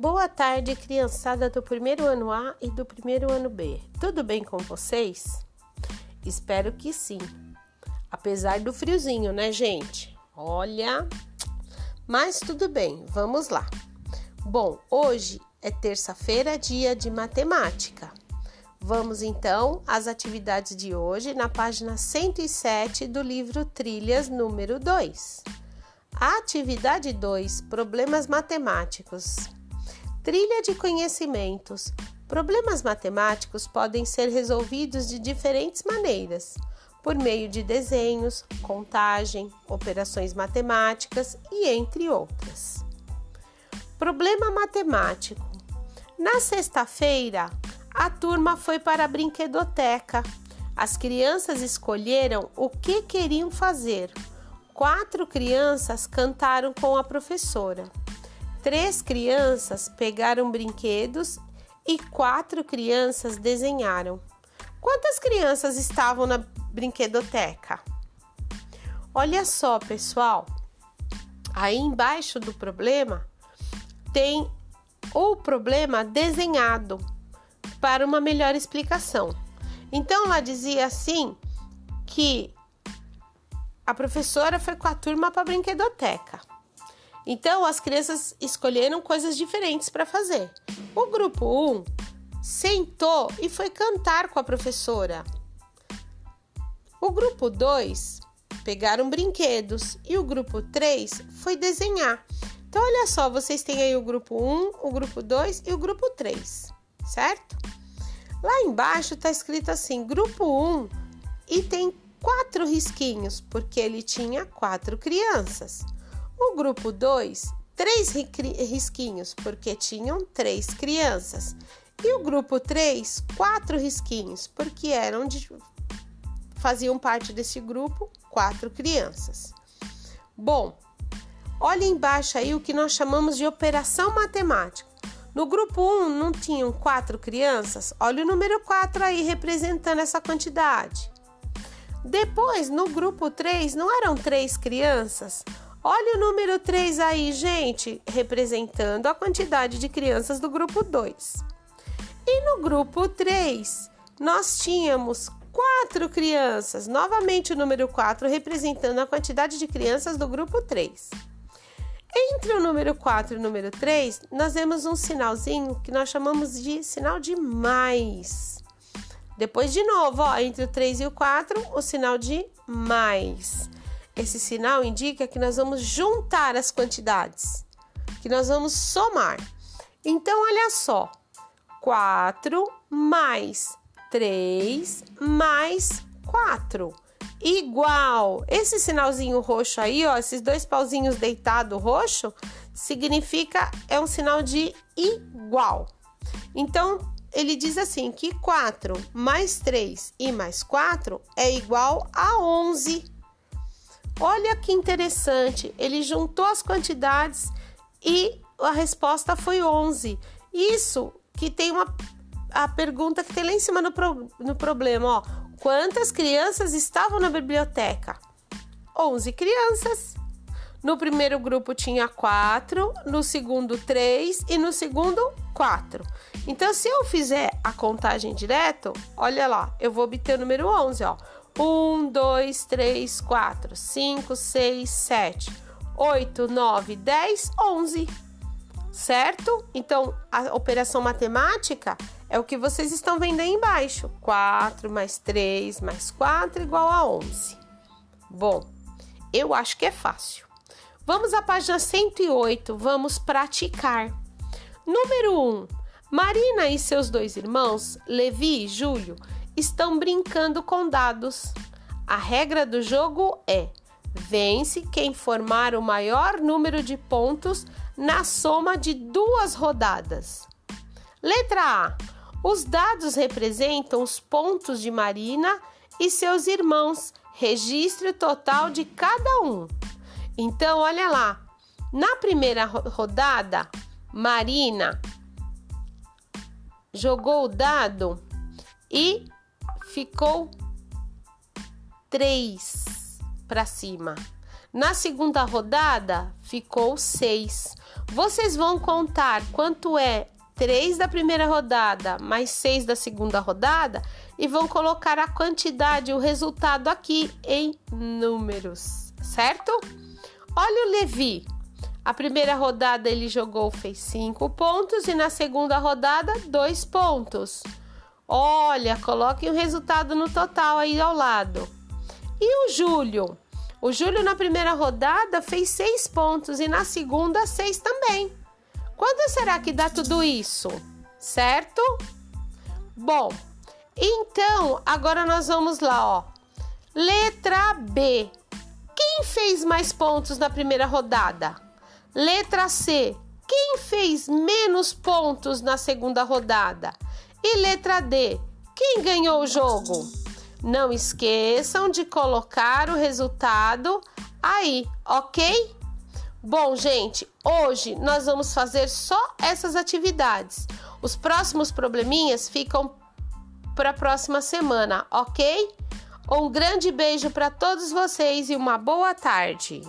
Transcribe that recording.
Boa tarde, criançada do primeiro ano A e do primeiro ano B. Tudo bem com vocês? Espero que sim. Apesar do friozinho, né, gente? Olha, mas tudo bem, vamos lá. Bom, hoje é terça-feira, dia de matemática. Vamos então às atividades de hoje na página 107 do livro Trilhas número 2. Atividade 2: Problemas matemáticos. Trilha de conhecimentos. Problemas matemáticos podem ser resolvidos de diferentes maneiras, por meio de desenhos, contagem, operações matemáticas e entre outras. Problema matemático. Na sexta-feira, a turma foi para a brinquedoteca. As crianças escolheram o que queriam fazer. Quatro crianças cantaram com a professora. Três crianças pegaram brinquedos e quatro crianças desenharam. Quantas crianças estavam na brinquedoteca? Olha só, pessoal. Aí embaixo do problema tem o problema desenhado para uma melhor explicação. Então ela dizia assim que a professora foi com a turma para a brinquedoteca. Então, as crianças escolheram coisas diferentes para fazer. O grupo 1 sentou e foi cantar com a professora. O grupo 2 pegaram brinquedos e o grupo 3 foi desenhar. Então, olha só, vocês têm aí o grupo 1, o grupo 2 e o grupo 3, certo? Lá embaixo está escrito assim: grupo 1 e tem quatro risquinhos, porque ele tinha quatro crianças. O grupo 2, três risquinhos, porque tinham três crianças. E o grupo 3, quatro risquinhos, porque eram de, faziam parte desse grupo quatro crianças. Bom, olha embaixo aí o que nós chamamos de operação matemática. No grupo 1 não tinham quatro crianças? Olha o número 4 aí representando essa quantidade. Depois, no grupo 3, não eram três crianças? Olha o número 3 aí, gente, representando a quantidade de crianças do grupo 2. E no grupo 3, nós tínhamos quatro crianças, novamente o número 4 representando a quantidade de crianças do grupo 3. Entre o número 4 e o número 3, nós vemos um sinalzinho que nós chamamos de sinal de mais. Depois, de novo, ó, entre o 3 e o 4, o sinal de mais. Esse sinal indica que nós vamos juntar as quantidades, que nós vamos somar. Então, olha só: 4 mais 3 mais 4 igual. Esse sinalzinho roxo aí, ó, esses dois pauzinhos deitados roxo, significa é um sinal de igual. Então, ele diz assim que 4 mais 3 e mais 4 é igual a 11. Olha que interessante, ele juntou as quantidades e a resposta foi 11. Isso que tem uma a pergunta que tem lá em cima no, pro, no problema, ó. Quantas crianças estavam na biblioteca? 11 crianças. No primeiro grupo tinha 4, no segundo 3 e no segundo 4. Então, se eu fizer a contagem direto, olha lá, eu vou obter o número 11, ó. 1, 2, 3, 4, 5, 6, 7, 8, 9, 10, 11. Certo? Então, a operação matemática é o que vocês estão vendo aí embaixo. 4 mais 3 mais 4 igual a 11. Bom, eu acho que é fácil. Vamos à página 108, vamos praticar. Número 1. Marina e seus dois irmãos, Levi e Júlio, estão brincando com dados. A regra do jogo é: vence quem formar o maior número de pontos na soma de duas rodadas. Letra A: os dados representam os pontos de Marina e seus irmãos. Registre o total de cada um. Então, olha lá. Na primeira rodada, Marina jogou o dado e ficou três para cima. Na segunda rodada, ficou 6. Vocês vão contar quanto é 3 da primeira rodada mais 6 da segunda rodada e vão colocar a quantidade, o resultado aqui em números, certo? Olha o Levi. A primeira rodada ele jogou, fez 5 pontos e na segunda rodada, 2 pontos. Olha, coloquem o resultado no total aí ao lado. E o Júlio? O Júlio na primeira rodada fez 6 pontos e na segunda, 6 também. Quando será que dá tudo isso? Certo? Bom, então agora nós vamos lá, ó. Letra B. Quem fez mais pontos na primeira rodada? Letra C. Quem fez menos pontos na segunda rodada? E letra D. Quem ganhou o jogo? Não esqueçam de colocar o resultado aí, ok? Bom, gente, hoje nós vamos fazer só essas atividades. Os próximos probleminhas ficam para a próxima semana, ok? Um grande beijo para todos vocês e uma boa tarde.